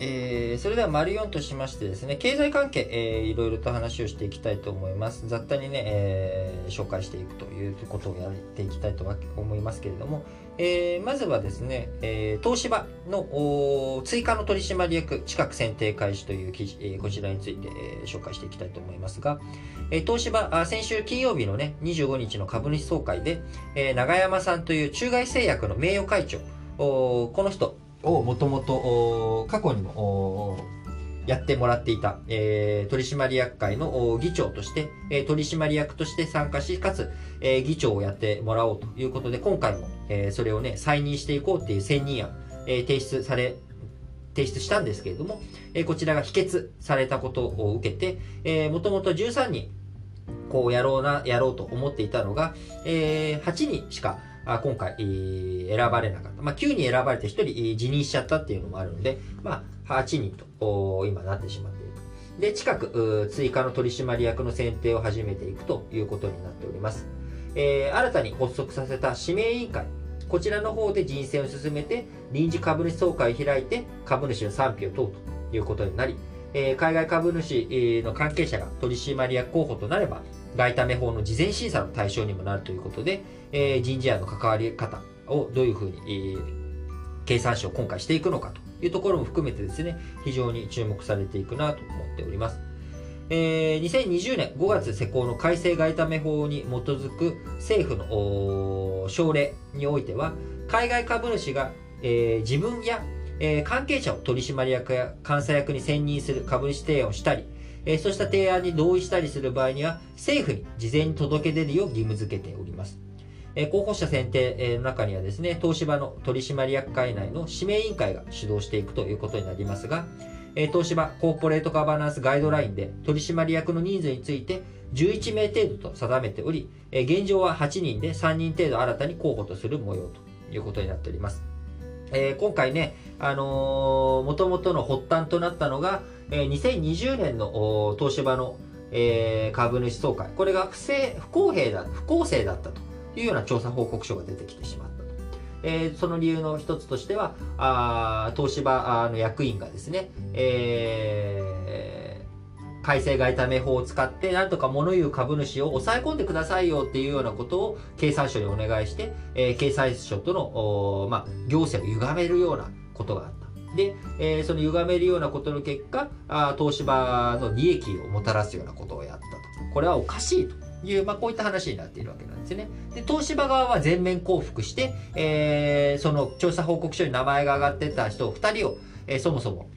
えー、それでは丸4としましてですね、経済関係、えー、いろいろと話をしていきたいと思います。雑多にね、えー、紹介していくということをやっていきたいと思いますけれども、えー、まずはですね、えー、東芝の追加の取締役近く選定開始という記事、えー、こちらについて、えー、紹介していきたいと思いますが、えー、東芝あ、先週金曜日のね、25日の株主総会で、えー、長山さんという中外製薬の名誉会長、この人、をもともと過去にもやってもらっていた、えー、取締役会の議長として、えー、取締役として参加し、かつ、えー、議長をやってもらおうということで、今回も、えー、それをね、再任していこうっていう選任案、えー、提出され、提出したんですけれども、えー、こちらが否決されたことを受けて、えー、もともと13人、こうやろうな、やろうと思っていたのが、えー、8人しか、あ今回、選ばれなかった。まあ、9人選ばれて1人辞任しちゃったっていうのもあるので、まあ、8人と今なってしまっている。で、近く追加の取締役の選定を始めていくということになっております。えー、新たに発足させた指名委員会。こちらの方で人選を進めて、臨時株主総会を開いて、株主の賛否を問うということになり、え、海外株主の関係者が取締役候補となれば、外為法の事前審査の対象にもなるということで、え、人事案の関わり方をどういうふうに、え、経産省を今回していくのかというところも含めてですね、非常に注目されていくなと思っております。えー、2020年5月施行の改正外為法に基づく政府の省令においては、海外株主が、えー、自分や、えー、関係者を取締役や監査役に選任する株主提案をしたり、えー、そうした提案に同意したりする場合には、政府に事前に届け出るよう義務付けております。えー、候補者選定の中にはですね、東芝の取締役会内の指名委員会が主導していくということになりますが、えー、東芝コーポレートガバナンスガイドラインで取締役の人数について11名程度と定めており、え、現状は8人で3人程度新たに候補とする模様ということになっております。えー、今回ね、あのー、元々の発端となったのが、えー、2020年の東芝の、えー、株主総会。これが不正、不公平だ、不公正だったというような調査報告書が出てきてしまったと。えー、その理由の一つとしては、あ東芝の役員がですね、えー、改正外為法を使って、なんとか物言う株主を抑え込んでくださいよっていうようなことを経産省にお願いして、えー、経産省との、まあ、行政を歪めるようなことがあった。で、えー、その歪めるようなことの結果、あ東芝の利益をもたらすようなことをやったと。これはおかしいという、まあ、こういった話になっているわけなんですね。で、東芝側は全面降伏して、えー、その調査報告書に名前が挙がってた人2人を、えー、そもそも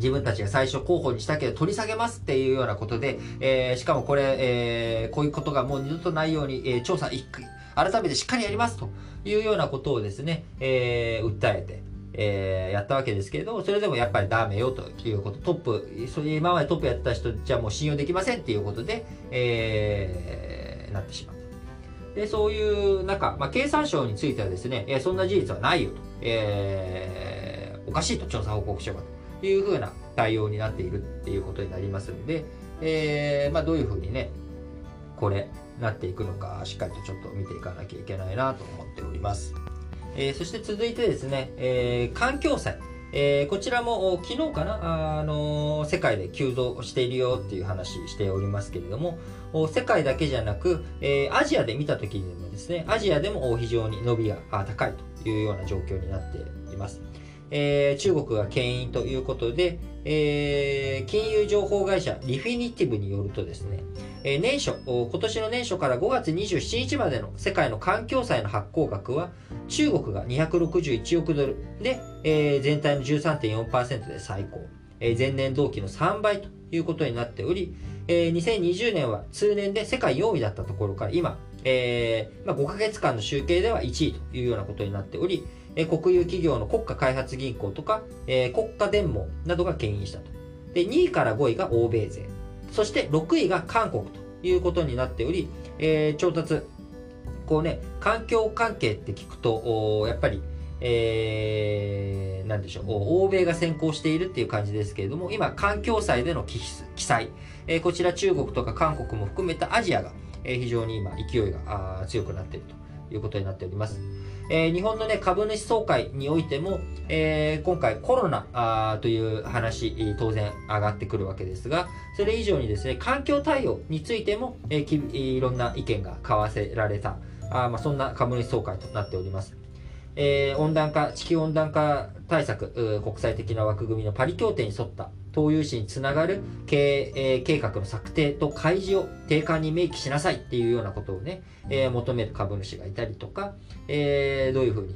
自分たちが最初候補にしたけど取り下げますっていうようなことで、えー、しかもこれ、えー、こういうことがもう二度とないように、えー、調査改めてしっかりやりますというようなことをですね、えー、訴えて、えー、やったわけですけれども、それでもやっぱりダメよということ、トップ、それ今までトップやった人じゃもう信用できませんっていうことで、えー、なってしまった。で、そういう中、まあ、経産省についてはですね、え、そんな事実はないよと、えー、おかしいと、調査報告書が。いうふうな対応になっているっていうことになりますので、えー、まあ、どういうふうにね、これ、なっていくのか、しっかりとちょっと見ていかなきゃいけないなと思っております。えー、そして続いてですね、えー、環境祭。えー、こちらも昨日かな、あの、世界で急増しているよっていう話しておりますけれども、世界だけじゃなく、え、アジアで見た時にもですね、アジアでも非常に伸びが高いというような状況になっています。えー、中国が牽引ということで、えー、金融情報会社リフィニティブによるとですね、えー、年初、今年の年初から5月27日までの世界の環境債の発行額は、中国が261億ドルで、えー、全体の13.4%で最高、えー、前年同期の3倍ということになっており、えー、2020年は通年で世界4位だったところから今、えーまあ、5ヶ月間の集計では1位というようなことになっており、えー、国有企業の国家開発銀行とか、えー、国家電網などが牽引したと。で、2位から5位が欧米勢。そして6位が韓国ということになっており、えー、調達、こうね、環境関係って聞くと、やっぱり、えー、なんでしょう、欧米が先行しているっていう感じですけれども、今、環境祭での記載、えー、こちら中国とか韓国も含めたアジアが、え、非常に今、勢いが強くなっているということになっております。え、日本のね、株主総会においても、え、今回コロナという話、当然上がってくるわけですが、それ以上にですね、環境対応についても、え、いろんな意見が交わせられた、あま、そんな株主総会となっております。え、温暖化、地球温暖化対策、国際的な枠組みのパリ協定に沿った投融資につながる経営計画の策定と開示を定款に明記しなさいっていうようなことをね、えー、求める株主がいたりとか、えー、どういうふうに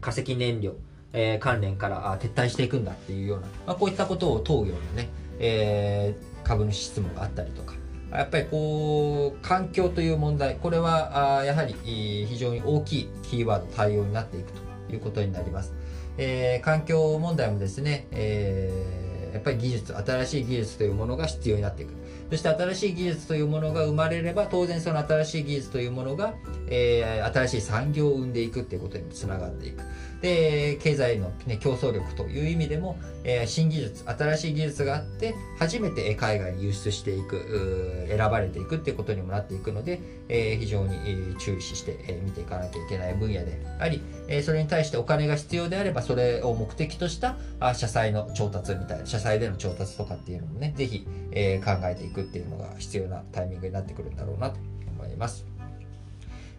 化石燃料、えー、関連から撤退していくんだっていうような、まあ、こういったことを問うようなね、えー、株主質問があったりとか、やっぱりこう、環境という問題、これはあやはり非常に大きいキーワード対応になっていくということになります。えー、環境問題もですね、えーやっぱり技術、新しい技術というものが必要になっていく。そして新しい技術というものが生まれれば、当然その新しい技術というものが、えー、新しい産業を生んでいくっていうことにつながっていく。で、経済の、ね、競争力という意味でも、えー、新技術、新しい技術があって、初めて海外に輸出していく、選ばれていくっていうことにもなっていくので、えー、非常に注意して、え見ていかなきゃいけない分野であり、えそれに対してお金が必要であれば、それを目的としたあ社債の調達みたいな、社債での調達とかっていうのもね、ぜひ、え考えていくっていうのが必要なタイミングになってくるんだろうなと思います。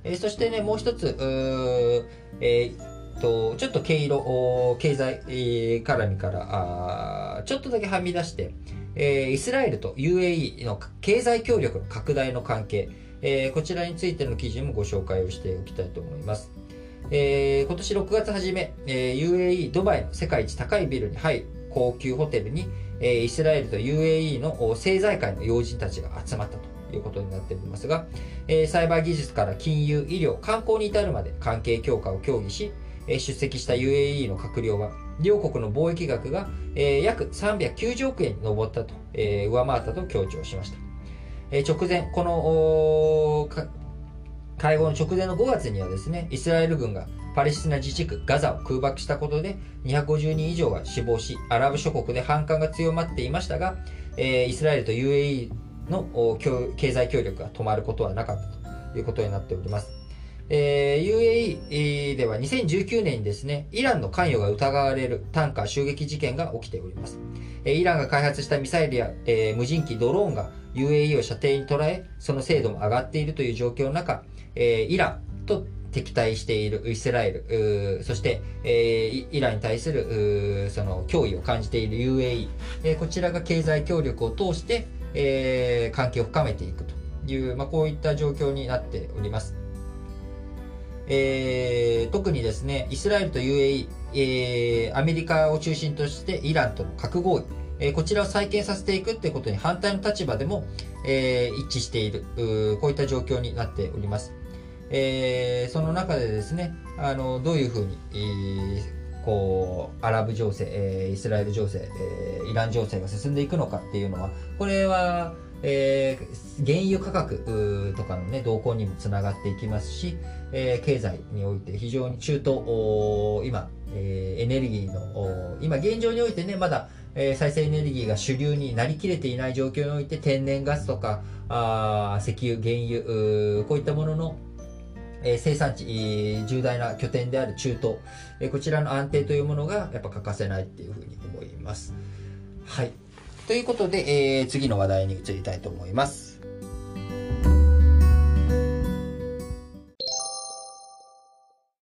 えそしてね、もう一つ、えーと、ちょっと毛色、経済、絡みからあ、ちょっとだけはみ出して、えー、イスラエルと UAE の経済協力の拡大の関係、えー、こちらについての記事もご紹介をしておきたいと思います。えー、今年6月初め、えー、UAE ドバイの世界一高いビルに入る高級ホテルに、えー、イスラエルと UAE の政財界の要人たちが集まったということになっておりますが、えー、サイバー技術から金融、医療、観光に至るまで関係強化を協議し、出席した UAE の閣僚は、両国の貿易額が、約390億円に上ったと、上回ったと強調しました。直前、この会合の直前の5月にはですね、イスラエル軍がパレスチナ自治区ガザを空爆したことで250人以上が死亡し、アラブ諸国で反感が強まっていましたが、え、イスラエルと UAE の経済協力が止まることはなかったということになっております。えー、UAE では2019年にですね、イランの関与が疑われるタンカー襲撃事件が起きております。えー、イランが開発したミサイルや、えー、無人機、ドローンが UAE を射程に捉え、その精度も上がっているという状況の中、えー、イランと敵対しているイスラエル、そして、えー、イランに対するその脅威を感じている UAE、えー、こちらが経済協力を通して、えー、関係を深めていくという、まあ、こういった状況になっております。えー、特にですね、イスラエルと UAE、えー、アメリカを中心としてイランとの核合意、えー、こちらを再建させていくってことに反対の立場でも、えー、一致しているこういった状況になっております。えー、その中でですね、あのどういうふうに、えー、こうアラブ情勢、えー、イスラエル情勢、えー、イラン情勢が進んでいくのかっていうのは、これはえー、原油価格とかのね、動向にもつながっていきますし、えー、経済において非常に中東、今、えー、エネルギーの、今現状においてね、まだ、えー、再生エネルギーが主流になりきれていない状況において、天然ガスとか、あ石油、原油、こういったものの、えー、生産地、重大な拠点である中東、えー、こちらの安定というものがやっぱ欠かせないっていうふうに思います。はい。ということで、えー、次の話題に移りたいと思います。